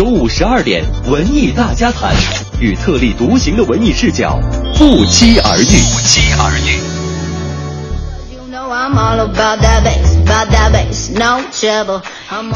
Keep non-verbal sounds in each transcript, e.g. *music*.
周五十二点，文艺大家谈，与特立独行的文艺视角不期而遇。不期而遇。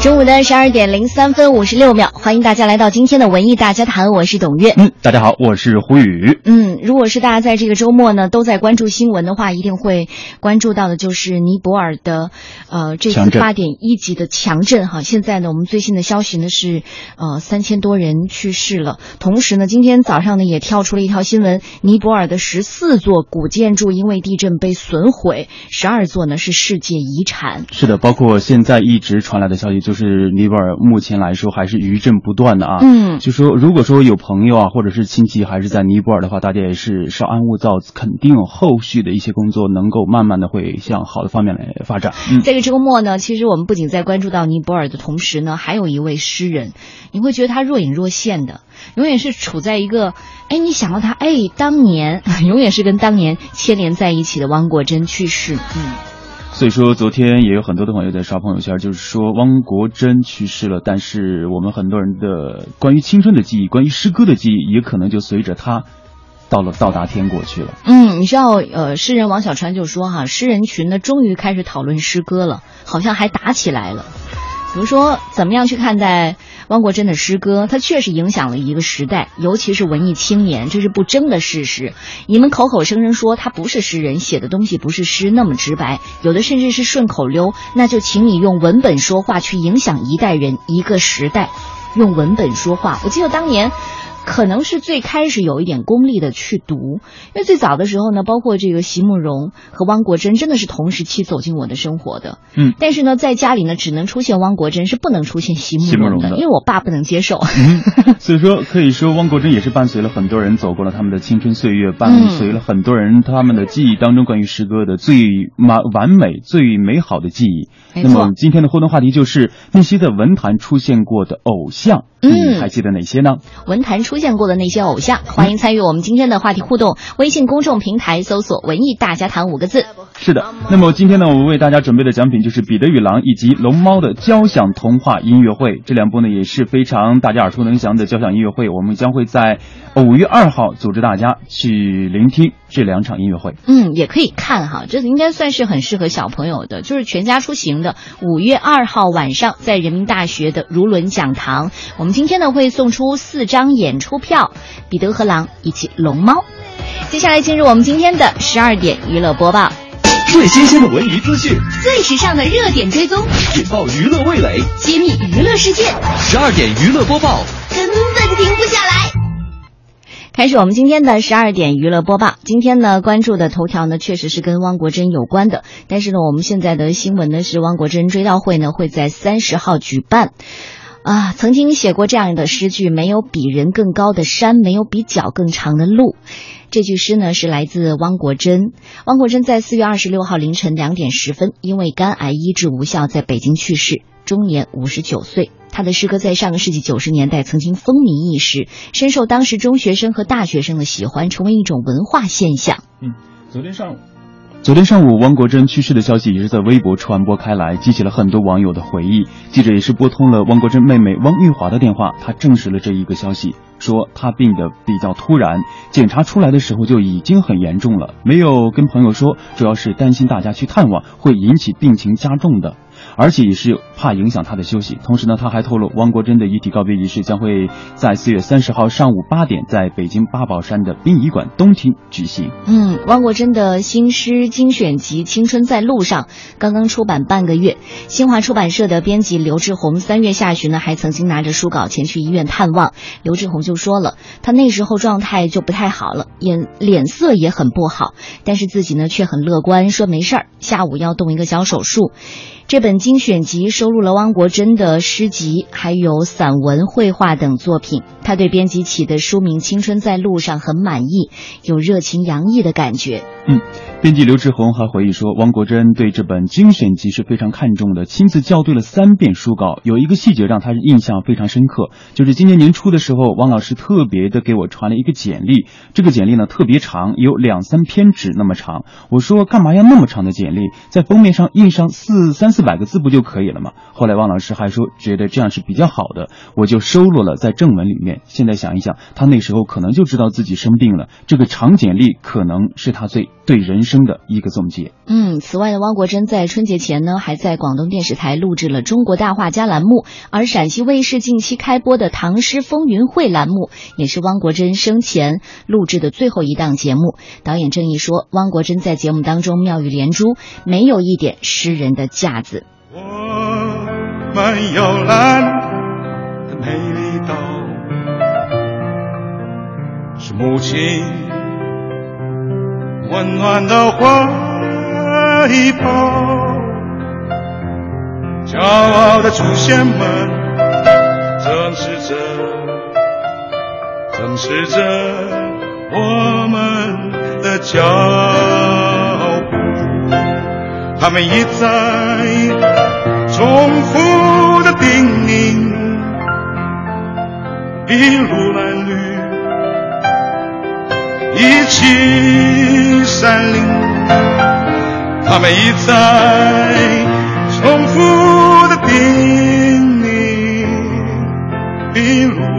中午的十二点零三分五十六秒，欢迎大家来到今天的文艺大家谈，我是董月。嗯，大家好，我是胡宇。嗯，如果是大家在这个周末呢都在关注新闻的话，一定会关注到的就是尼泊尔的呃这次八点一级的强震哈。现在呢，我们最新的消息呢是呃三千多人去世了，同时呢，今天早上呢也跳出了一条新闻，尼泊尔的十四座古建筑因为地震被损毁，十二座呢是世界遗产。是的，包括现在一直传来的消息，就是尼泊尔目前来说还是余震不断的啊。嗯，就说如果说有朋友啊或者是亲戚还是在尼泊尔的话，大家也是稍安勿躁，肯定有后续的一些工作能够慢慢的会向好的方面来发展。嗯，这个周末呢，其实我们不仅在关注到尼泊尔的同时呢，还有一位诗人，你会觉得他若隐若现的，永远是处在一个，哎，你想到他，哎，当年 *laughs* 永远是跟当年牵连在一起的汪国真去世，嗯。所以说，昨天也有很多的朋友在刷朋友圈，就是说汪国真去世了，但是我们很多人的关于青春的记忆，关于诗歌的记忆，也可能就随着他到了到达天国去了。嗯，你知道，呃，诗人王小川就说哈，诗人群呢终于开始讨论诗歌了，好像还打起来了。比如说，怎么样去看待汪国真的诗歌？他确实影响了一个时代，尤其是文艺青年，这是不争的事实。你们口口声声说他不是诗人，写的东西不是诗那么直白，有的甚至是顺口溜，那就请你用文本说话，去影响一代人、一个时代。用文本说话，我记得当年。可能是最开始有一点功利的去读，因为最早的时候呢，包括这个席慕容和汪国真真的是同时期走进我的生活的。嗯，但是呢，在家里呢，只能出现汪国真，是不能出现席慕容的，因为我爸不能接受。嗯，所以说可以说汪国真也是伴随了很多人走过了他们的青春岁月，伴随了很多人他们的记忆当中关于诗歌的最完完美、最美好的记忆。那么今天的互动话题就是那些在文坛出现过的偶像，嗯，还记得哪些呢？文坛出现过的那些偶像，欢迎参与我们今天的话题互动。微信公众平台搜索“文艺大家谈”五个字。是的，那么今天呢，我们为大家准备的奖品就是《彼得与狼》以及《龙猫》的交响童话音乐会。这两部呢也是非常大家耳熟能详的交响音乐会。我们将会在五月二号组织大家去聆听这两场音乐会。嗯，也可以看哈，这应该算是很适合小朋友的，就是全家出行的。五月二号晚上，在人民大学的如伦讲堂，我们今天呢会送出四张演出票，《彼得和狼》以及《龙猫》。接下来进入我们今天的十二点娱乐播报，最新鲜的文娱资讯，最时尚的热点追踪，引爆娱乐味蕾，揭秘娱乐世界。十二点娱乐播报，根本停不下来。开始我们今天的十二点娱乐播报。今天呢，关注的头条呢，确实是跟汪国真有关的。但是呢，我们现在的新闻呢是汪国真追悼会呢会在三十号举办。啊，曾经写过这样的诗句：“没有比人更高的山，没有比脚更长的路。”这句诗呢是来自汪国真。汪国真在四月二十六号凌晨两点十分，因为肝癌医治无效，在北京去世，终年五十九岁。他的诗歌在上个世纪九十年代曾经风靡一时，深受当时中学生和大学生的喜欢，成为一种文化现象。嗯，昨天上午。昨天上午，汪国真去世的消息也是在微博传播开来，激起了很多网友的回忆。记者也是拨通了汪国真妹妹汪玉华的电话，她证实了这一个消息，说她病得比较突然，检查出来的时候就已经很严重了，没有跟朋友说，主要是担心大家去探望会引起病情加重的。而且也是怕影响他的休息。同时呢，他还透露，汪国真的遗体告别仪式将会在四月三十号上午八点，在北京八宝山的殡仪馆东厅举行。嗯，汪国真的新诗精选集《青春在路上》刚刚出版半个月，新华出版社的编辑刘志宏三月下旬呢，还曾经拿着书稿前去医院探望。刘志宏就说了，他那时候状态就不太好了，眼脸色也很不好，但是自己呢却很乐观，说没事儿，下午要动一个小手术。这本精选集收录了汪国真的诗集，还有散文、绘画等作品。他对编辑起的书名《青春在路上》很满意，有热情洋溢的感觉。嗯，编辑刘志宏还回忆说，汪国真对这本精选集是非常看重的，亲自校对了三遍书稿。有一个细节让他印象非常深刻，就是今年年初的时候，汪老师特别的给我传了一个简历，这个简历呢特别长，有两三篇纸那么长。我说干嘛要那么长的简历，在封面上印上四三四百个字不就可以了吗？后来汪老师还说觉得这样是比较好的，我就收录了在正文里面。现在想一想，他那时候可能就知道自己生病了，这个长简历可能是他最。对人生的一个总结。嗯，此外呢，汪国真在春节前呢，还在广东电视台录制了《中国大画家》栏目，而陕西卫视近期开播的《唐诗风云会》栏目，也是汪国真生前录制的最后一档节目。导演郑毅说，汪国真在节目当中妙语连珠，没有一点诗人的架子。我们有蓝的美丽岛，是母亲。温暖的怀抱，骄傲的祖先们，正视着，正视着我们的脚步。他们一再重复的叮咛，一路蓝绿。一起山林，他们一再重复的叮咛，筚路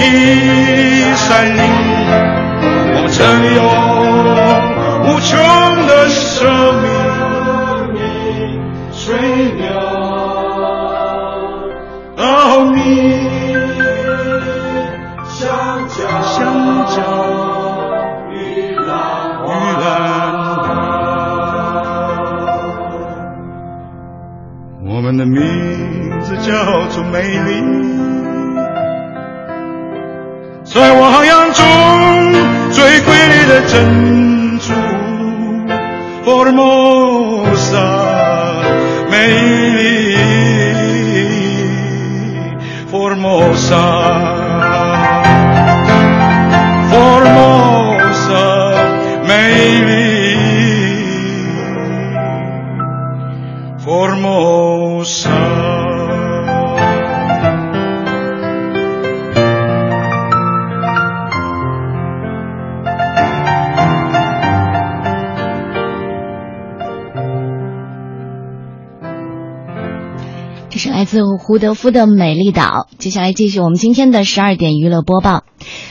一山林，我们这里有无穷的生命，水鸟、稻米、香蕉、香蕉、玉兰花，我们的名字叫做美丽。在汪洋中最瑰丽的珍珠，Formosa，美丽，Formosa，Formosa，有胡德夫的美丽岛。接下来继续我们今天的十二点娱乐播报。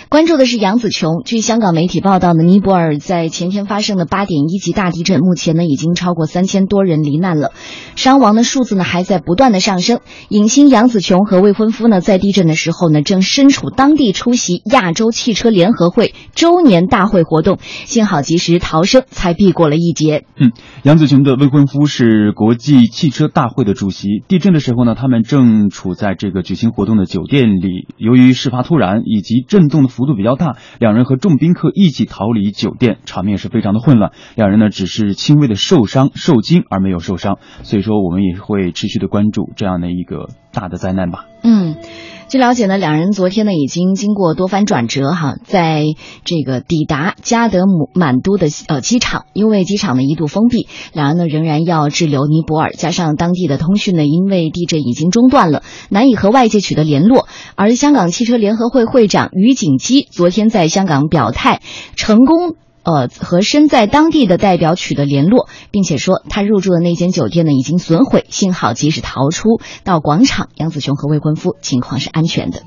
关注的是杨紫琼。据香港媒体报道呢，尼泊尔在前天发生的八点一级大地震，目前呢已经超过三千多人罹难了，伤亡的数字呢还在不断的上升。影星杨紫琼和未婚夫呢在地震的时候呢正身处当地出席亚洲汽车联合会周年大会活动，幸好及时逃生，才避过了一劫。嗯，杨紫琼的未婚夫是国际汽车大会的主席。地震的时候呢，他们正处在这个举行活动的酒店里，由于事发突然以及震动的幅度比较大，两人和众宾客一起逃离酒店，场面是非常的混乱。两人呢只是轻微的受伤、受惊而没有受伤，所以说我们也会持续的关注这样的一个大的灾难吧。嗯。据了解呢，两人昨天呢已经经过多番转折哈，在这个抵达加德姆满都的呃机场，因为机场呢一度封闭，两人呢仍然要滞留尼泊尔，加上当地的通讯呢因为地震已经中断了，难以和外界取得联络。而香港汽车联合会会长于景基昨天在香港表态，成功。呃，和身在当地的代表取得联络，并且说他入住的那间酒店呢已经损毁，幸好及时逃出到广场。杨子雄和未婚夫情况是安全的。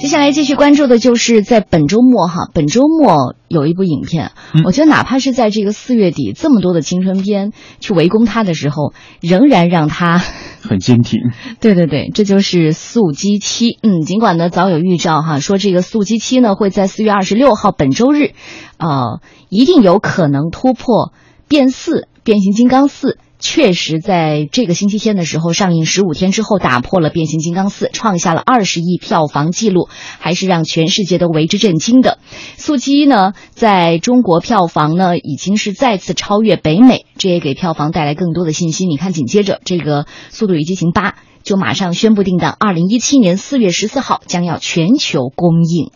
接下来继续关注的就是在本周末哈，本周末有一部影片，我觉得哪怕是在这个四月底这么多的青春片去围攻它的时候，仍然让它 *laughs* 很坚挺。*laughs* 对对对，这就是《速激七》。嗯，尽管呢早有预兆哈，说这个《速激七》呢会在四月二十六号本周日，呃，一定有可能突破《变四》《变形金刚四》。确实，在这个星期天的时候上映十五天之后，打破了《变形金刚四》，创下了二十亿票房纪录，还是让全世界都为之震惊的。《速激》呢，在中国票房呢，已经是再次超越北美，这也给票房带来更多的信心。你看，紧接着这个《速度与激情八》就马上宣布定档，二零一七年四月十四号将要全球公映。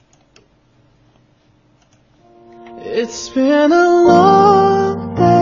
It's been a long day。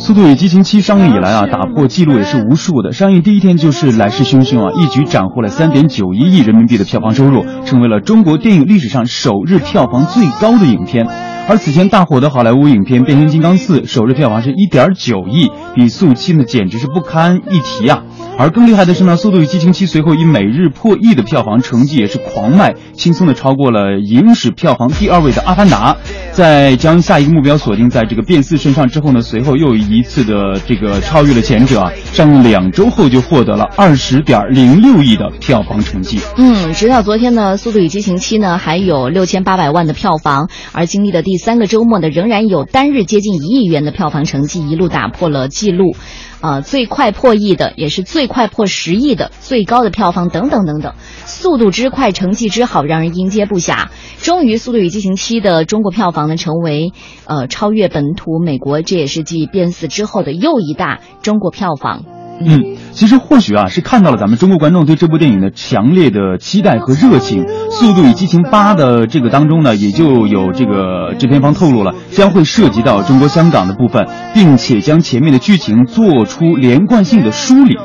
速度与激情七上映以来啊，打破记录也是无数的。上映第一天就是来势汹汹啊，一举斩获了三点九一亿人民币的票房收入，成为了中国电影历史上首日票房最高的影片。而此前大火的好莱坞影片《变形金刚四》首日票房是一点九亿，比速七呢简直是不堪一提啊。而更厉害的是呢，《速度与激情七》随后以每日破亿的票房成绩也是狂卖，轻松的超过了影史票房第二位的《阿凡达》。在将下一个目标锁定在这个变四身上之后呢，随后又一次的这个超越了前者啊，上映两周后就获得了二十点零六亿的票房成绩。嗯，直到昨天呢，《速度与激情七》呢还有六千八百万的票房，而经历的第三个周末呢，仍然有单日接近一亿元的票房成绩，一路打破了纪录。啊，最快破亿的，也是最快破十亿的，最高的票房等等等等，速度之快，成绩之好，让人应接不暇。终于，《速度与激情七》的中国票房呢，成为呃超越本土美国，这也是继《变四》之后的又一大中国票房。嗯，其实或许啊是看到了咱们中国观众对这部电影的强烈的期待和热情，《速度与激情八》的这个当中呢，也就有这个制片方透露了将会涉及到中国香港的部分，并且将前面的剧情做出连贯性的梳理。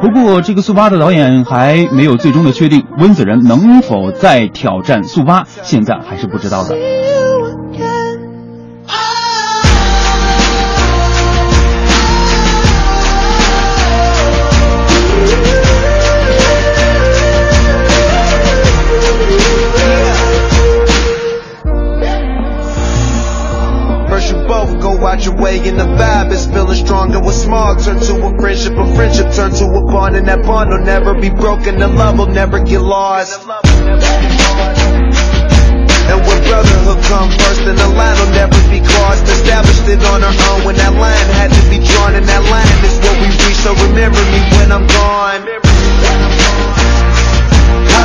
不过，这个速八的导演还没有最终的确定，温子仁能否再挑战速八，现在还是不知道的。Watch your way and the vibe is feeling stronger with smog turn to a friendship a friendship turn to a bond. And that bond will never be broken. The love will never get lost. And when brotherhood come first then the line will never be crossed. Established it on our own when that line had to be drawn. And that line is what we reach. So remember me when I'm gone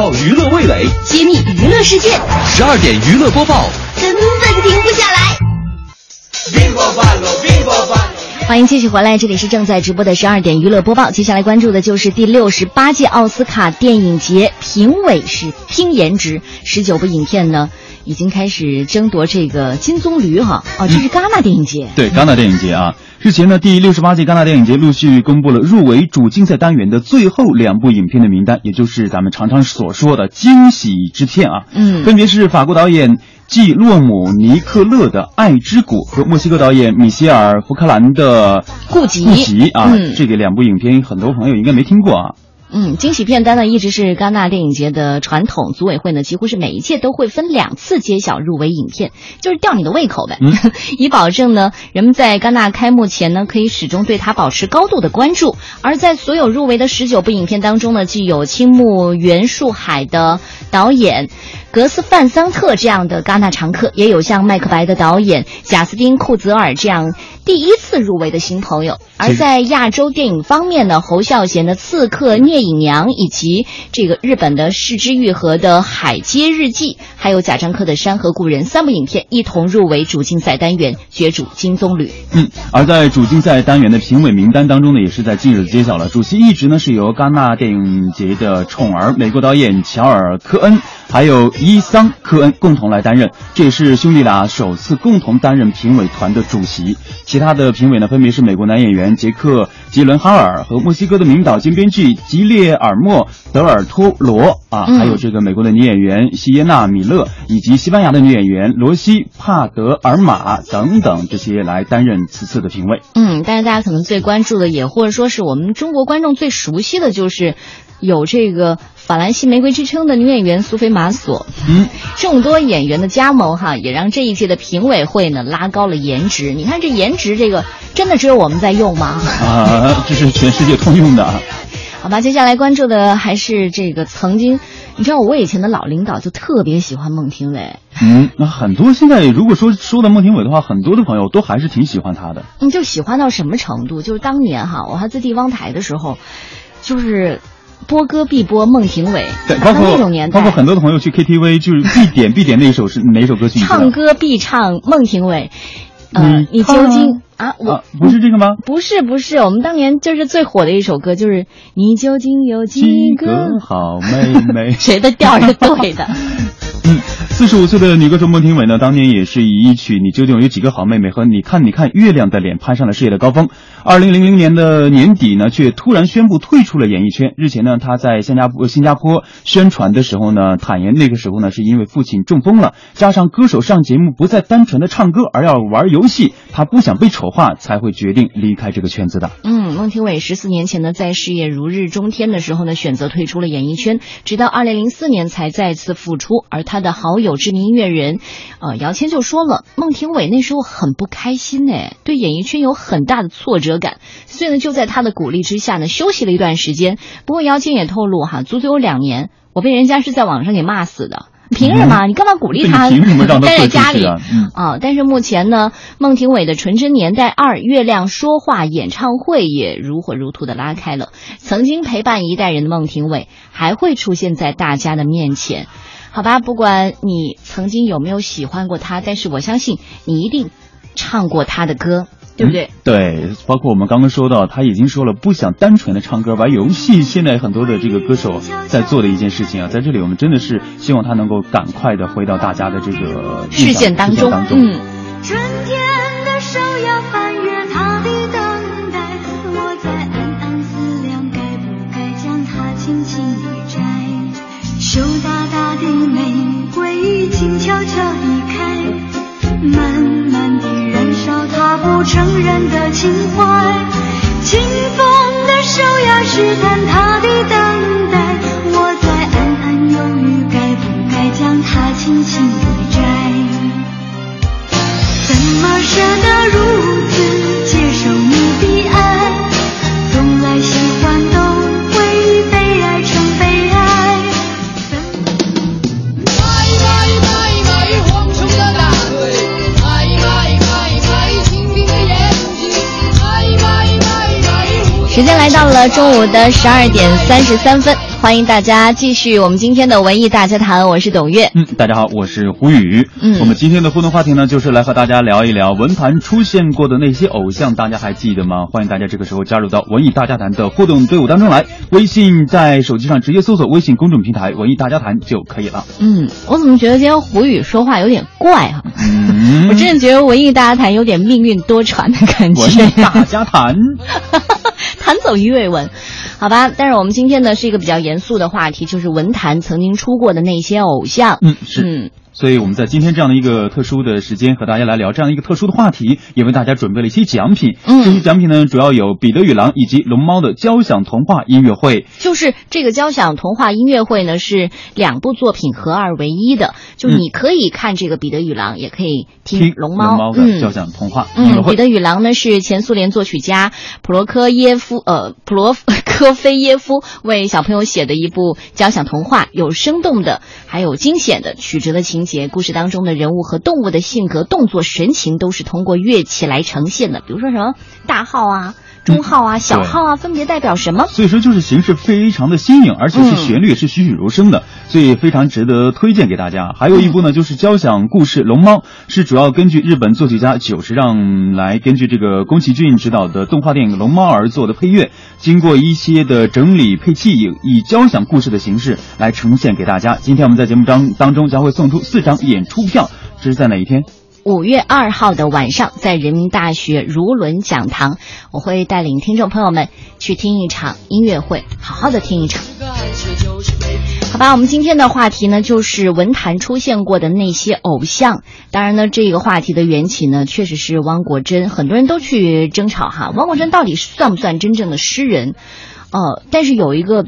引爆娱乐味蕾，揭秘娱乐世界，十二点娱乐播报。根本停不下来。欢迎继续回来，这里是正在直播的十二点娱乐播报。接下来关注的就是第六十八届奥斯卡电影节，评委是拼颜值，十九部影片呢已经开始争夺这个金棕榈哈。哦，这是戛纳电影节。对，戛纳电影节啊，日前呢，第六十八届戛纳电影节陆续公布了入围主竞赛单元的最后两部影片的名单，也就是咱们常常所说的惊喜之片啊。嗯分别是法国导演季洛姆尼克勒的《爱之谷》和墨西哥导演米歇尔福克兰的《顾及顾及》啊。嗯这个两部影片，很多朋友应该没听过啊。嗯，惊喜片单呢一直是戛纳电影节的传统，组委会呢几乎是每一届都会分两次揭晓入围影片，就是吊你的胃口呗，*laughs* 以保证呢人们在戛纳开幕前呢可以始终对它保持高度的关注。而在所有入围的十九部影片当中呢，既有青木原树海的导演。格斯范桑特这样的戛纳常客，也有像《麦克白》的导演贾斯汀库泽尔这样第一次入围的新朋友。而在亚洲电影方面呢，侯孝贤的《刺客聂隐娘》，以及这个日本的市之愈合的《海街日记》，还有贾樟柯的《山河故人》三部影片一同入围主竞赛单元，角逐金棕榈。嗯，而在主竞赛单元的评委名单当中呢，也是在近日揭晓了，主席一职呢是由戛纳电影节的宠儿美国导演乔尔·科恩，还有伊桑·科恩共同来担任，这也是兄弟俩首次共同担任评委团的主席。其他的评委呢，分别是美国男演员杰克·吉伦哈尔和墨西哥的名导兼编剧吉列尔莫·德尔托罗啊，嗯还有这个美国的女演员西耶娜·米勒，以及西班牙的女演员罗西·帕德尔玛等等这些来担任此次的评委。嗯，但是大家可能最关注的，也或者说是我们中国观众最熟悉的就是有这个法兰西玫瑰之称的女演员苏菲玛索。嗯，众多演员的加盟哈，也让这一届的评委会呢拉高了颜值。你看这颜值，这个真的只有我们在用吗？啊，这是全世界通用的啊。*laughs* 好吧，接下来关注的还是这个曾经，你知道我以前的老领导就特别喜欢孟庭苇，嗯，那很多现在如果说说到孟庭苇的话，很多的朋友都还是挺喜欢她的。嗯，就喜欢到什么程度？就是当年哈，我还在地方台的时候，就是播歌必播孟庭苇，对，包括那种年代，包括很多的朋友去 KTV 就是必点 *laughs* 必点那一首是哪首歌曲？唱歌必唱孟庭苇。呃，你你究竟啊？我、啊，不是这个吗？不是不是，我们当年就是最火的一首歌，就是你究竟有几？个好妹妹。*laughs* 谁的调是对的？*laughs* 嗯，四十五岁的女歌手孟庭苇呢，当年也是以一曲《你究竟有几个好妹妹》和《你看你看月亮的脸》攀上了事业的高峰。二零零零年的年底呢，却突然宣布退出了演艺圈。日前呢，她在新加坡新加坡宣传的时候呢，坦言那个时候呢，是因为父亲中风了，加上歌手上节目不再单纯的唱歌，而要玩游戏，她不想被丑化，才会决定离开这个圈子的。嗯，孟庭苇十四年前呢，在事业如日中天的时候呢，选择退出了演艺圈，直到二零零四年才再次复出。而他的好友知名音乐人，呃，姚谦就说了，孟庭苇那时候很不开心哎，对演艺圈有很大的挫折感，所以呢，就在他的鼓励之下呢，休息了一段时间。不过姚谦也透露哈，足足有两年，我被人家是在网上给骂死的。凭什么？你干嘛鼓励他？凭什么让他 *laughs* 待在家里啊嗯啊？但是目前呢，孟庭苇的《纯真年代二》月亮说话演唱会也如火如荼的拉开了。曾经陪伴一代人的孟庭苇还会出现在大家的面前。好吧，不管你曾经有没有喜欢过他，但是我相信你一定唱过他的歌，对不对？嗯对，包括我们刚刚说到，他已经说了不想单纯的唱歌玩游戏，现在很多的这个歌手在做的一件事情啊，在这里我们真的是希望他能够赶快的回到大家的这个视线当中，当中。嗯。春天的手要翻越他的等待，我在暗暗思量，该不该将它轻轻的玫瑰，静悄悄地开，慢慢地燃烧他不承认的情怀。清风的手呀，试探他的等待，我在暗暗犹豫，该不该将它轻轻地摘？怎么舍得如时间来到了中午的十二点三十三分，欢迎大家继续我们今天的文艺大家谈，我是董月。嗯，大家好，我是胡宇。嗯我们今天的互动话题呢，就是来和大家聊一聊文坛出现过的那些偶像，大家还记得吗？欢迎大家这个时候加入到文艺大家谈的互动队伍当中来。微信在手机上直接搜索微信公众平台“文艺大家谈”就可以了。嗯，我怎么觉得今天胡宇说话有点怪啊？嗯，我真的觉得文艺大家谈有点命运多舛的感觉。文艺大家谈。*laughs* *laughs* 弹走鱼尾纹，好吧。但是我们今天呢是一个比较严肃的话题，就是文坛曾经出过的那些偶像。嗯，是。嗯，所以我们在今天这样的一个特殊的时间，和大家来聊这样一个特殊的话题，也为大家准备了一些奖品。嗯这些奖品呢，主要有《彼得与狼》以及《龙猫》的交响童话音乐会。就是这个交响童话音乐会呢是两部作品合二为一的，就嗯你可以看这个《彼得与狼》，也可以听听《龙猫》。猫的交响童话音乐嗯，会。彼得与狼呢是前苏联作曲家普罗科耶夫呃普罗科菲耶夫为小朋友写的一部交响童话，有生动的，还有惊险的曲折的情节，故事当中的人物和动物的性格、动作、神情都是通过乐器来呈现的。比如说什么大号啊、中号啊、小号啊，分别代表什么？所以说就是形式非常的新颖，而且是旋律也是栩栩如生的，所以非常值得推荐给大家。还有一部呢，就是交响故事《龙猫》，是主要根据日本作曲家久石让来根据这个宫崎骏执导的动画电影《龙猫》而做的配乐，经过一些的整理配器，以以交响故事的形式来呈现给大家。今天我们在节目当当中将会送出四张演出票，这是在哪一天？五月二号的晚上，在人民大学如伦讲堂，我会带领听众朋友们去听一场音乐会，好好的听一场。好吧，我们今天的话题呢，就是文坛出现过的那些偶像。当然呢，这个话题的缘起呢，确实是汪国真，很多人都去争吵哈，汪国真到底算不算真正的诗人？呃，但是有一个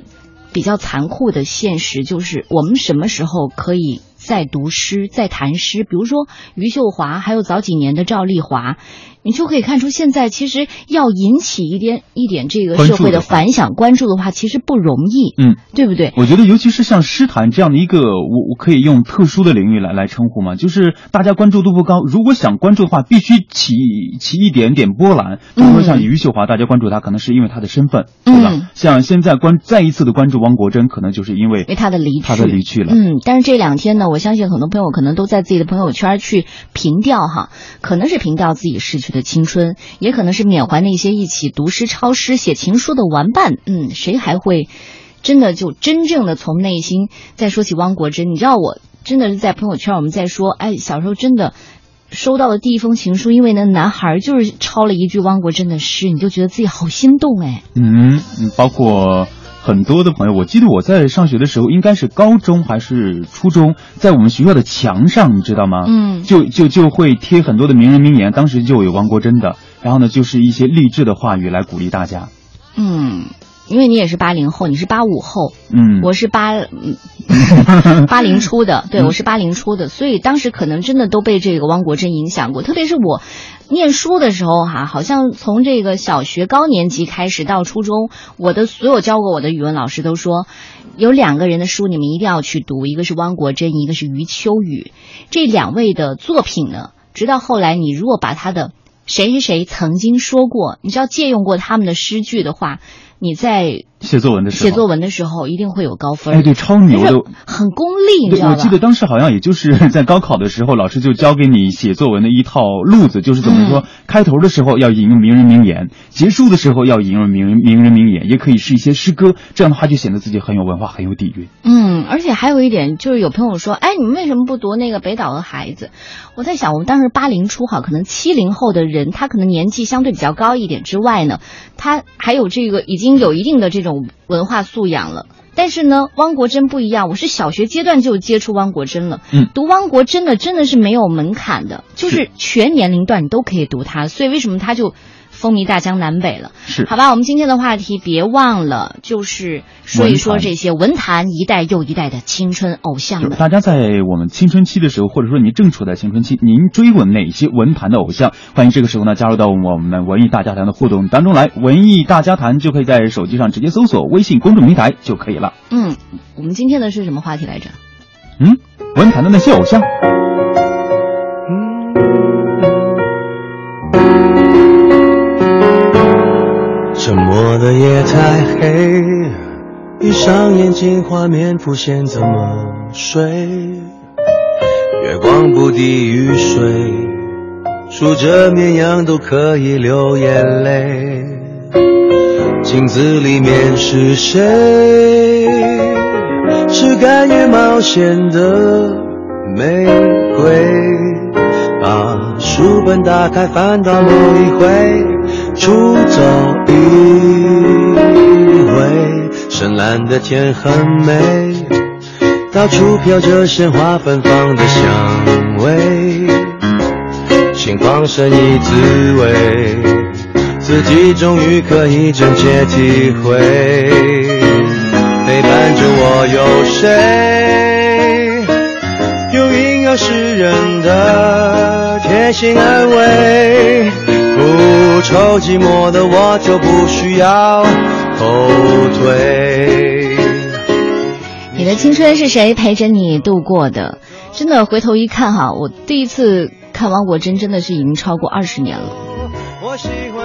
比较残酷的现实，就是我们什么时候可以再读诗、在谈诗？比如说余秀华，还有早几年的赵丽华，你就可以看出，现在其实要引起一点一点这个社会的反响、关注的话，其实不容易，嗯，对不对？我觉得，尤其是像诗坛这样的一个，我我可以用特殊的领域来来称呼嘛，就是大家关注度不高，如果想关注的话，必须起起一点点波澜。比如说像余秀华，大家关注她，可能是因为她的身份，对吧？嗯像现在关再一次的关注汪国真，可能就是因为因为他的离去，他的离去了。嗯，但是这两天呢，我相信很多朋友可能都在自己的朋友圈去凭吊哈，可能是凭吊自己逝去的青春，也可能是缅怀那些一起读诗、抄诗、写情书的玩伴。嗯，谁还会真的就真正的从内心再说起汪国真？你知道，我真的是在朋友圈我们在说，哎，小时候真的。收到的第一封情书，因为那男孩就是抄了一句汪国真的诗，你就觉得自己好心动哎。嗯，嗯包括很多的朋友，我记得我在上学的时候，应该是高中还是初中，在我们学校的墙上，你知道吗？嗯就就就会贴很多的名人名言，当时就有汪国真的，然后呢，就是一些励志的话语来鼓励大家。嗯，因为你也是八零后，你是八五后，嗯，我是八嗯 *laughs* 八零初的，对嗯。我是八零初的，所以当时可能真的都被这个汪国真影响过，特别是我念书的时候哈，好像从这个小学高年级开始到初中，我的所有教过我的语文老师都说，有两个人的书你们一定要去读，一个是汪国真，一个是余秋雨，这两位的作品呢，直到后来你如果把他的谁谁谁曾经说过，你知道借用过他们的诗句的话，你在写作文的时候，写作文的时候一定会有高分。哎，对，超牛的，很功利，你对，知道吧？我记得当时好像也就是 *laughs* 在高考的时候，老师就教给你写作文的一套路子，就是怎么说，嗯开头的时候要引用名人名言，结束的时候要引用名人名人名言，也可以是一些诗歌，这样的话就显得自己很有文化，很有底蕴。嗯，而且还有一点就是，有朋友说，哎，你们为什么不读那个北岛的孩子？我在想，我们当时八零初哈，可能七零后的人，他可能年纪相对比较高一点之外呢，他还有这个已经有一定的这种文化素养了。但是呢，汪国真不一样，我是小学阶段就接触汪国真了。嗯，读汪国真的真的是没有门槛的，就是全年龄段你都可以读他，所以为什么他就风靡大江南北了？是好吧，我们今天的话题别忘了，就是说一说这些文坛一代又一代的青春偶像们。大家在我们青春期的时候，或者说您正处在青春期，您追过哪些文坛的偶像？欢迎这个时候呢加入到我们文艺大家谈的互动当中来。文艺大家谈就可以在手机上直接搜索微信公众平台就可以了。嗯，我们今天的是什么话题来着？嗯，文坛的那些偶像。沉默的夜太黑，闭上眼睛，画面浮现，怎么睡？月光不敌雨水，数着绵羊都可以流眼泪。镜子里面是谁？是甘愿冒险的玫瑰。把书本打开，翻到某一回，出走一回。深蓝的天很美，到处飘着鲜花芬芳的香味，心旷神怡滋味，自己终于可以真切体会。陪伴着我有谁？有阴阳诗人的贴心安慰，不愁寂寞的我就不需要后退。你的青春是谁陪着你度过的？真的回头一看哈，我第一次看汪国真真的是已经超过二十年了，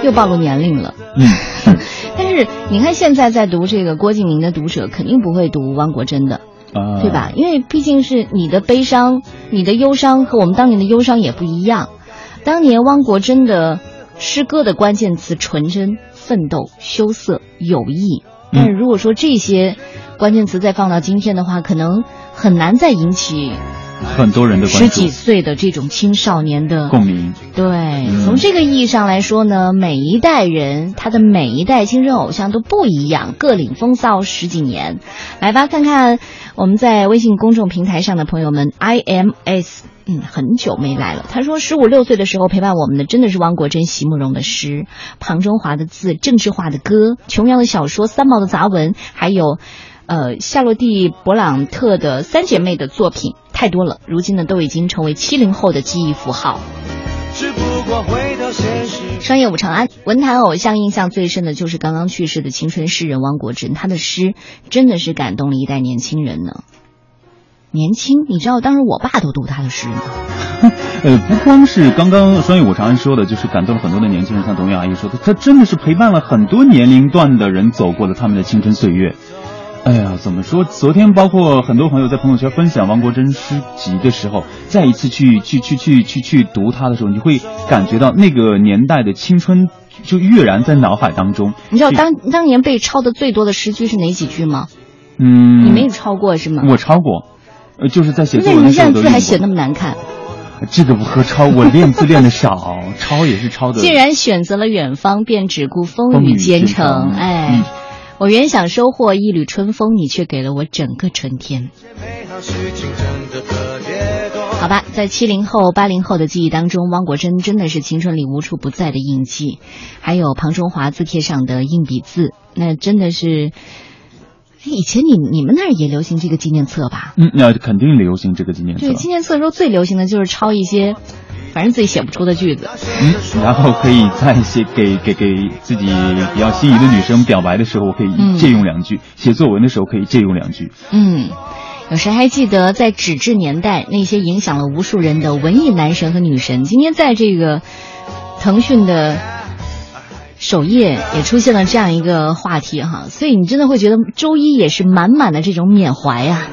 又暴露年龄了。嗯，*laughs* 但是你看现在在读这个郭敬明的读者，肯定不会读汪国真的。啊，对吧？因为毕竟是你的悲伤、你的忧伤和我们当年的忧伤也不一样。当年汪国真的诗歌的关键词纯真、奋斗、羞涩、友谊，但是如果说这些关键词再放到今天的话，可能很难再引起很多人的关注十几岁的这种青少年的共鸣。对，从这个意义上来说呢，每一代人他的每一代青春偶像都不一样，各领风骚十几年。来吧，看看我们在微信公众平台上的朋友们，IMS。嗯，很久没来了。他说，十五六岁的时候陪伴我们的真的是汪国真、席慕容的诗、庞中华的字、郑智化的歌、琼瑶的小说、三毛的杂文，还有，呃，夏洛蒂·勃朗特的三姐妹的作品，太多了。如今呢，都已经成为七零后的记忆符号。商业五长安，文坛偶像印象最深的就是刚刚去世的青春诗人汪国真，他的诗真的是感动了一代年轻人呢。年轻，你知道当时我爸都读他的诗吗？*laughs* 呃，不光是刚刚双语我长安说的，就是感动了很多的年轻人，像董月阿姨说的，他真的是陪伴了很多年龄段的人走过了他们的青春岁月。哎呀，怎么说？昨天包括很多朋友在朋友圈分享王国珍诗集的时候，再一次去去去去去去读他的时候，你会感觉到那个年代的青春就跃然在脑海当中。你知道当当年被抄的最多的诗句是哪几句吗？嗯，你没有抄过是吗？我抄过。呃，就是在写作那你文的时候都现在字还写那么难看，这个不合抄，我练字练的少，抄也是抄的。*laughs* 既然选择了远方，便只顾风雨兼兼程。程哎，嗯我原想收获一缕春风，你却给了我整个春天。好吧，在七零后、八零后的记忆当中，汪国真真的是青春里无处不在的印记。还有庞中华字帖上的硬笔字，那真的是。哎以前你你们那儿也流行这个纪念册吧？嗯，那肯定流行这个纪念册对，。纪念册的时候最流行的就是抄一些，反正自己写不出的句子。嗯，然后可以在写给给给自己比较心仪的女生表白的时候，我可嗯以借用两句；写作文的时候可以借用两句。嗯，有谁还记得在纸质年代那些影响了无数人的文艺男神和女神？今天在这个腾讯的首页也出现了这样一个话题哈，所以你真的会觉得周一也是满满的这种缅怀呀、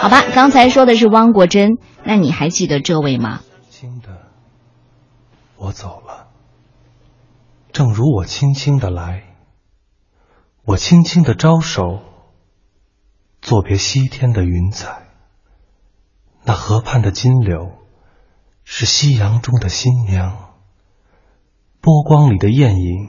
好吧，刚才说的是汪国真，那你还记得这位吗？轻的，我走了，正如我轻轻的来，我轻轻的招手，作别西天的云彩。那河畔的金柳，是夕阳中的新娘，波光里的艳影，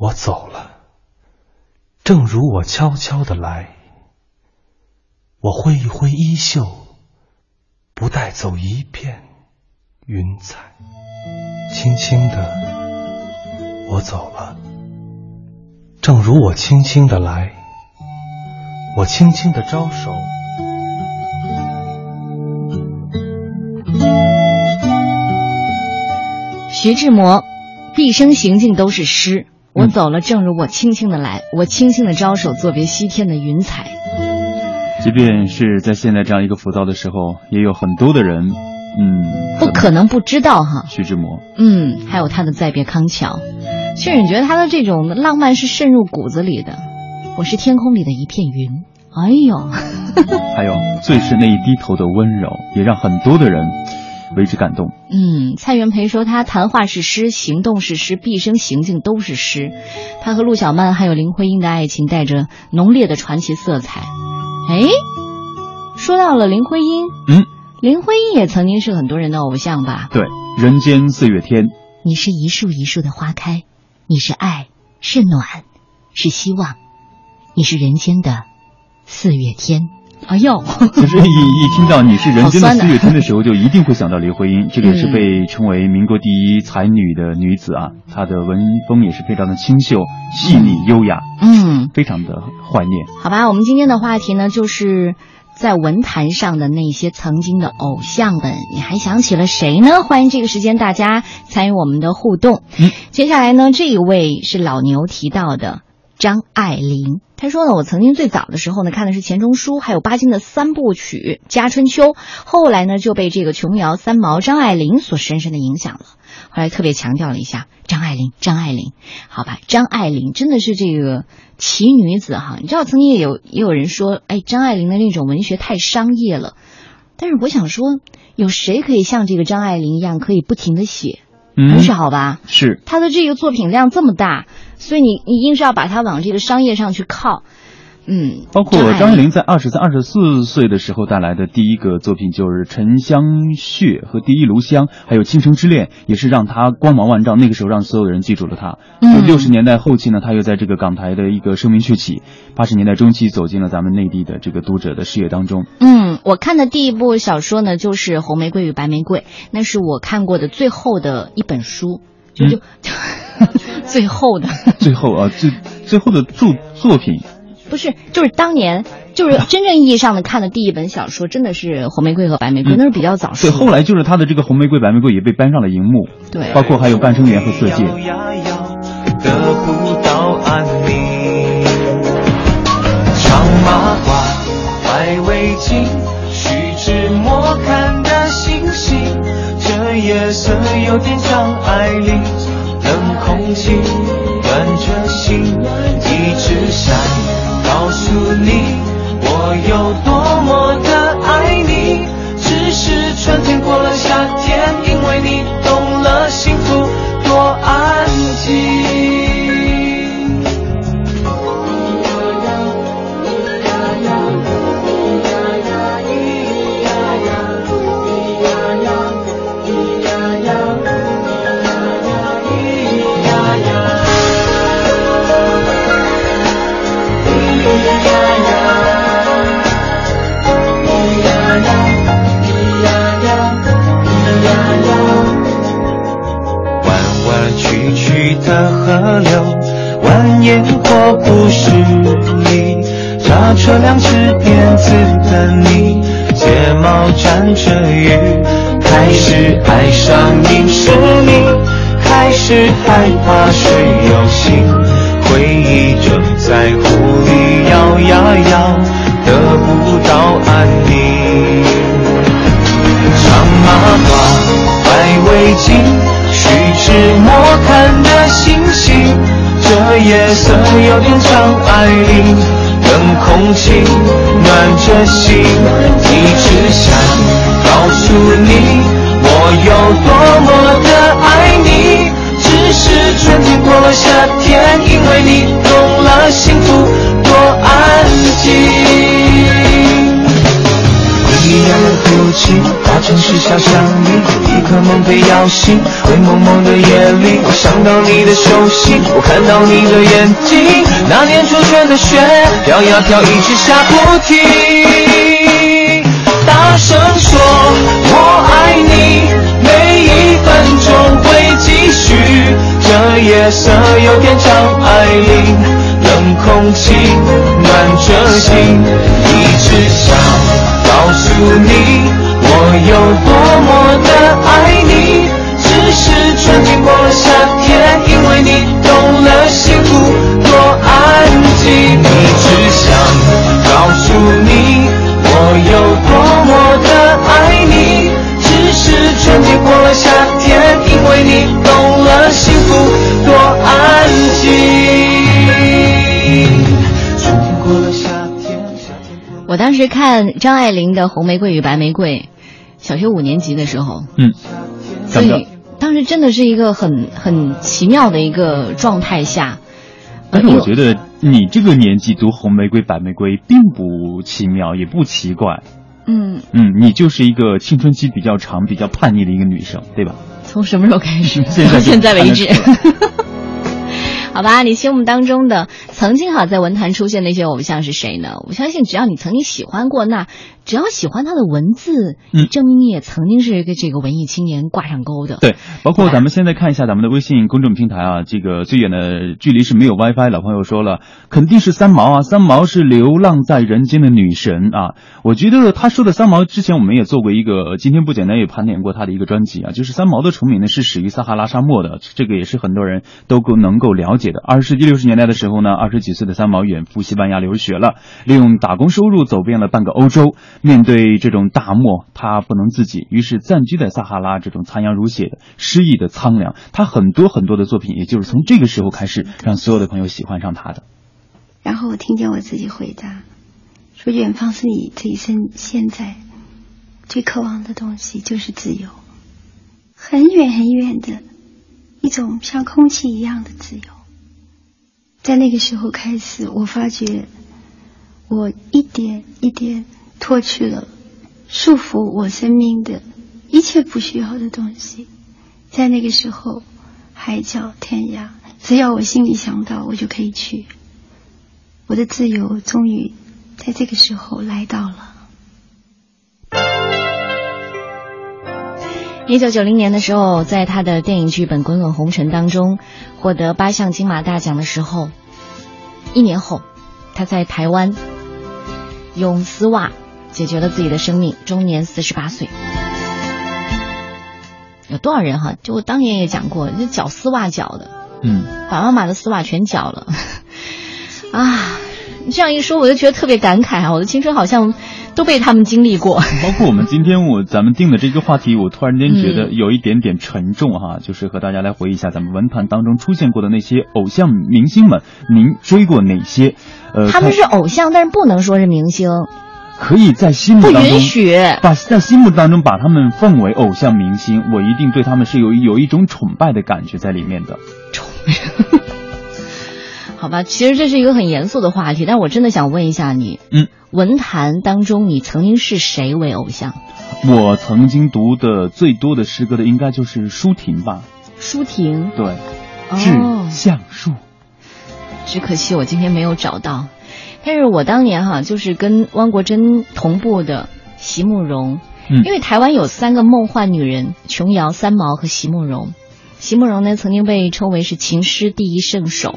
我走了，正如我悄悄的来。我挥一挥衣袖，不带走一片云彩。轻轻的，我走了，正如我轻轻的来。我轻轻的招手。徐志摩，毕生行径都是诗。我走了，正如我轻轻的来。我轻轻的招手，作别西天的云彩。即便是在现在这样一个浮躁的时候，也有很多的人，嗯，不可能不知道哈。徐志摩，嗯，还有他的《再别康桥》。其实你觉得他的这种浪漫是渗入骨子里的。我是天空里的一片云。哎呦，还有最是那一低头的温柔，也让很多的人为之感动。嗯，蔡元培说他谈话是诗，行动是诗，毕生行径都是诗。他和陆小曼还有林徽因的爱情带着浓烈的传奇色彩。哎，说到了林徽因，嗯，林徽因也曾经是很多人的偶像吧？对，人间四月天。你是一树一树的花开，你是爱，是暖，是希望，你是人间的四月天。哎呦，*laughs* 其实一一听到你是人间的四月天的时候，就一定会想到林徽因。这个也是被称为民国第一才女的女子啊，她的文风也是非常的清秀、细腻、优雅，嗯，非常的怀念。好吧，我们今天的话题呢，就是在文坛上的那些曾经的偶像们，你还想起了谁呢？欢迎这个时间大家参与我们的互动。嗯，接下来呢，这一位是老牛提到的。张爱玲，她说呢，我曾经最早的时候呢，看的是钱钟书，还有巴金的三部曲《家春秋》，后来呢就被这个琼瑶三毛张爱玲所深深的影响了。后来特别强调了一下张爱玲，张爱玲，好吧，张爱玲真的是这个奇女子哈。你知道，曾经也有也有人说，哎，张爱玲的那种文学太商业了。但是我想说，有谁可以像这个张爱玲一样，可以不停的写？很少吧？是她的这个作品量这么大。所以你你硬是要把它往这个商业上去靠，嗯，包括张爱玲在二十三、二十四岁的时候带来的第一个作品就是《沉香屑》和《第一炉香》，还有《倾城之恋》，也是让她光芒万丈。那个时候让所有的人记住了她。嗯，六十年代后期呢，她又在这个港台的一个声名鹊起；八十年代中期走进了咱们内地的这个读者的视野当中。嗯，我看的第一部小说呢，就是《红玫瑰与白玫瑰》，那是我看过的最后的一本书。就就 *laughs* 最后的 *laughs* 最后啊，最最后的作作品，不是就是当年就是 *laughs* 真正意义上的看的第一本小说，真的是《红玫瑰和白玫瑰》，那是比较早。对，后来就是他的这个《红玫瑰白玫瑰》也被搬上了荧幕，对，包括还有《半生缘》和《色戒》。得不到安宁，长马褂，白围巾，徐志摩看的星星。这夜色有点像爱玲，着雨，开始爱上你是你，开始害怕水有形，回忆正在湖里摇呀摇，得不到安宁。长马褂，白围巾，虚掷莫看的星星，这夜色有点长爱你，冷空气暖着心，一直诉你，我有多么的爱你，只是春天过了夏天，因为你懂了幸福多安静。一样的哭泣，大城市小巷里，一颗梦被摇醒。灰蒙蒙的夜里，我想到你的手心，我看到你的眼睛。那年初春的雪，飘呀飘，一直下不停。大声说，我爱你，每一分钟会继续。这夜色有点张爱玲，冷空气暖着心，一直想。告诉你，我有多么的爱你，只是春天过了夏天，因为你懂了幸福多安静。一直想告诉你，有多么的爱你，只是春天过了夏天，因为你懂了幸福多安静。春天过了夏天。我当时看张爱玲的《红玫瑰与白玫瑰》，小学五年级的时候，嗯，所以当时真的是一个很很奇妙的一个状态下。但是我觉得你这个年纪读《红玫瑰白玫瑰》并不奇妙，也不奇怪。嗯嗯，你就是一个青春期比较长、比较叛逆的一个女生，对吧？从什么时候开始？*laughs* 现在到现在为止。*laughs* 好吧，你心目当中的曾经好在文坛出现的一些偶像是谁呢？我相信只要你曾经喜欢过，那只要喜欢他的文字，嗯证明你也曾经是跟这个文艺青年挂上钩的。对，包括咱们现在看一下咱们的微信公众平台啊，这个最远的距离是没有 WiFi。老朋友说了，肯定是三毛啊，三毛是流浪在人间的女神啊。我觉得他说的三毛，之前我们也做过一个，今天不简单也盘点过他的一个专辑啊，就是三毛的成名呢是始于撒哈拉沙漠的，这个也是很多人都够能够了解的。二十世纪六十年代的时候呢，二十几岁的三毛远赴西班牙留学了，利用打工收入走遍了半个欧洲。面对这种大漠，他不能自己，于是暂居在撒哈拉这种残阳如血的诗意的苍凉。他很多很多的作品，也就是从这个时候开始，让所有的朋友喜欢上他的。然后我听见我自己回答说：“远方是你这一生现在最渴望的东西，就是自由，很远很远的一种像空气一样的自由。”在那个时候开始，我发觉我一点一点脱去了束缚我生命的一切不需要的东西。在那个时候，海角天涯，只要我心里想到，我就可以去。我的自由终于在这个时候来到了。一九九零年的时候，在他的电影剧本《滚滚红尘》当中获得八项金马大奖的时候，一年后，他在台湾用丝袜解决了自己的生命，终年四十八岁。有多少人哈？就我当年也讲过，就绞丝袜绞的，嗯，把妈妈的丝袜全绞了 *laughs* 啊！这样一说，我就觉得特别感慨啊！我的青春好像都被他们经历过。*laughs* 包括我们今天我咱们定的这个话题，我突然间觉嗯得有一点点沉重哈，就是和大家来回忆一下咱们文坛当中出现过的那些偶像明星们，您追过哪些？呃，他们是偶像，但是不能说是明星。可以在心目当中不允许把在心目当中把他们奉为偶像明星，我一定对他们是有有一种崇拜的感觉在里面的。崇 *laughs* 拜好吧，其实这是一个很严肃的话题，但我真的想问一下你，嗯，文坛当中你曾经是谁为偶像？我曾经读的最多的诗歌的应该就是舒婷吧？舒婷，对，哦致橡树。只可惜我今天没有找到。但是我当年哈，就是跟汪国真同步的席慕容，嗯因为台湾有三个梦幻女人：琼瑶、三毛和席慕容。席慕容呢，曾经被称为是情诗第一圣手。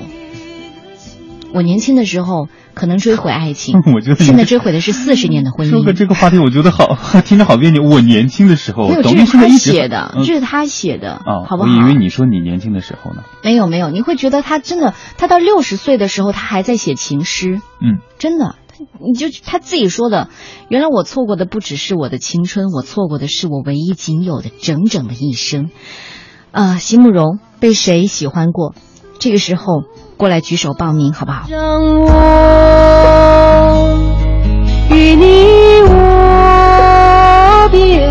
我年轻的时候可能追悔爱情。*laughs* 我觉得现在追悔的是四十年的婚姻说个姻。这个话题，我觉得好，*laughs* 听着好别扭。我年轻的时候，没有，这是他写的，嗯这是他写的，哦，好不好？我以为你说你年轻的时候呢。没有没有，你会觉得他真的，他到六十岁的时候，他还在写情诗，嗯，真的。你就他自己说的，原来我错过的不只是我的青春，我错过的是我唯一仅有的整整的一生。啊、席慕容被谁喜欢过？这个时候过来举手报名，好不好？让我与你握别，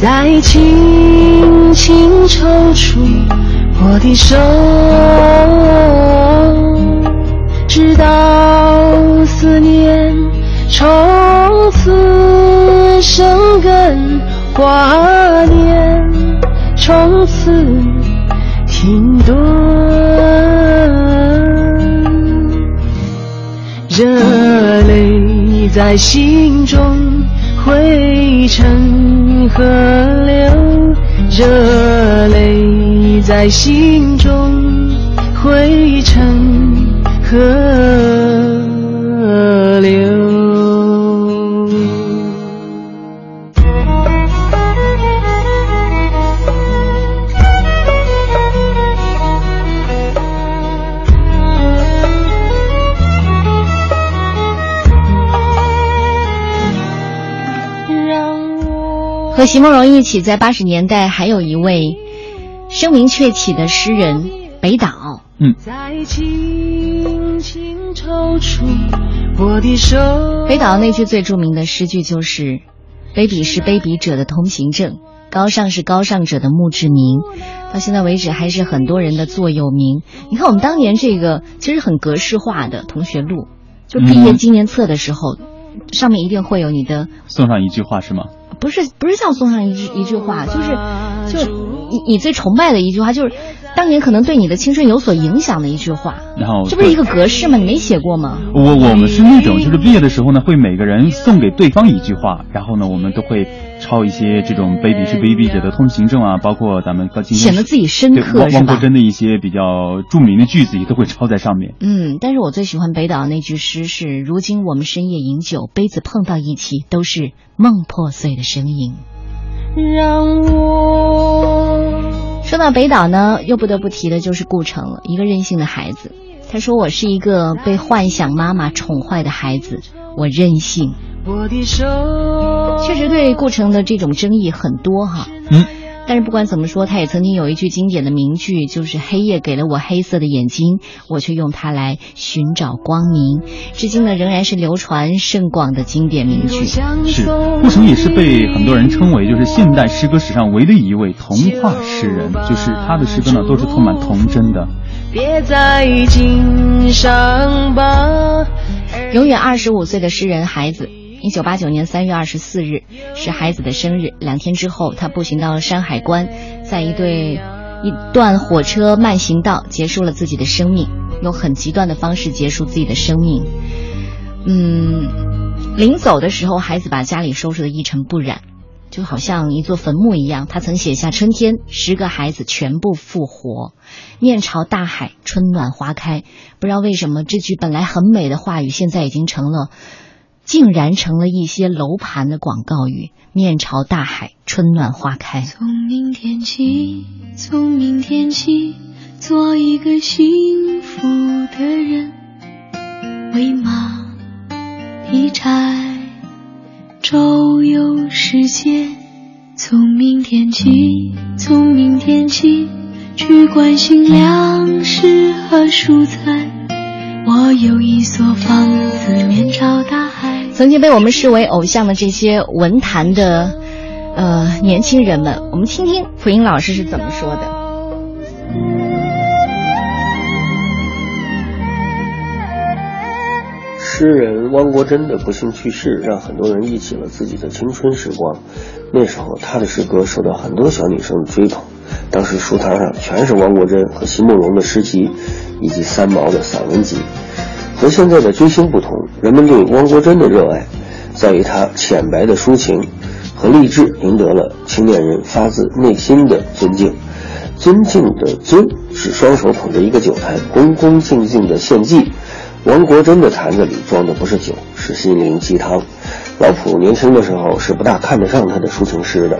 再轻轻抽出我的手，直到思念从此生根，挂念从此停顿。热泪在心中汇成河流，热泪在心中汇成河流。和席慕容一起在八十年代，还有一位声名鹊起的诗人北岛。嗯，再轻轻抽出我的手。北岛那句最著名的诗句就是：“卑鄙是卑鄙者的通行证，高尚是高尚者的墓志铭。”到现在为止，还是很多人的座右铭。你看，我们当年这个其实很格式化的同学录，就毕业纪念册的时候，上面一定会有你的送上一句话是吗？不是不是像送上一句一句话，就是就是你你最崇拜的一句话，就是当年可能对你的青春有所影响的一句话。然后这不是一个格式吗？你没写过吗？我我们是那种，就是毕业的时候呢，会每个人送给对方一句话，然后呢，我们都会抄一些这种卑鄙是卑鄙者的通行证啊，包括咱们今天显得自己深刻汪汪国？真的一些比较著名的句子也都会抄在上面。嗯，但是我最喜欢北岛那句诗是：“如今我们深夜饮酒，杯子碰到一起，都是梦破碎的声音。”让我说到北岛呢，又不得不提的就是顾城了，一个任性的孩子。他说：“我是一个被幻想妈妈宠坏的孩子，我任性。我的手。”确实，对顾城的这种争议很多哈。嗯。但是不管怎么说，他也曾经有一句经典的名句，就是“黑夜给了我黑色的眼睛，我却用它来寻找光明”。至今呢，仍然是流传甚广的经典名句。是，顾城也是被很多人称为就是现代诗歌史上唯一一位童话诗人，就是他的诗歌呢都是充满童真的。别再经伤疤。永远二十五岁的诗人孩子。一九八九年三月二十四日是孩子的生日，两天之后，他步行到了山海关，在一对一段火车慢行道结束了自己的生命，用很极端的方式结束自己的生命。嗯，临走的时候，孩子把家里收拾的一尘不染，就好像一座坟墓一样。他曾写下：“春天，十个孩子全部复活，面朝大海，春暖花开。”不知道为什么，这句本来很美的话语，现在已经成了。竟然成了一些楼盘的广告语：“面朝大海，春暖花开。”从明天起，从明天起，做一个幸福的人，喂马，劈柴，周游世界。从明天起，从明天起，去关心粮食和蔬菜。我有一所房子，面朝大海。曾经被我们视为偶像的这些文坛的呃年轻人们，我们听听蒲英老师是怎么说的。诗人汪国真的不幸去世，让很多人忆起了自己的青春时光。那时候，他的诗歌受到很多小女生的追捧。当时书摊上全是汪国真和席慕容的诗集，以及三毛的散文集。和现在的追星不同，人们对汪国真的热爱，在于他浅白的抒情和励志，赢得了青年人发自内心的尊敬。尊敬的尊是双手捧着一个酒坛，恭恭敬敬的献祭，王国珍的坛子里装的不是酒，是心灵鸡汤。老普年轻的时候是不大看得上他的抒情诗的，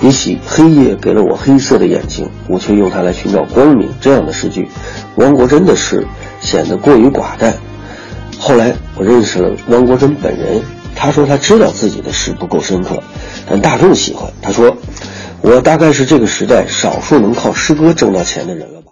比起“黑夜给了我黑色的眼睛，我却用它来寻找光明”这样的诗句，汪国真的诗显得过于寡淡。后来我认识了汪国真本人，他说他知道自己的诗不够深刻，但大众喜欢。他说，我大概是这个时代少数能靠诗歌挣到钱的人了。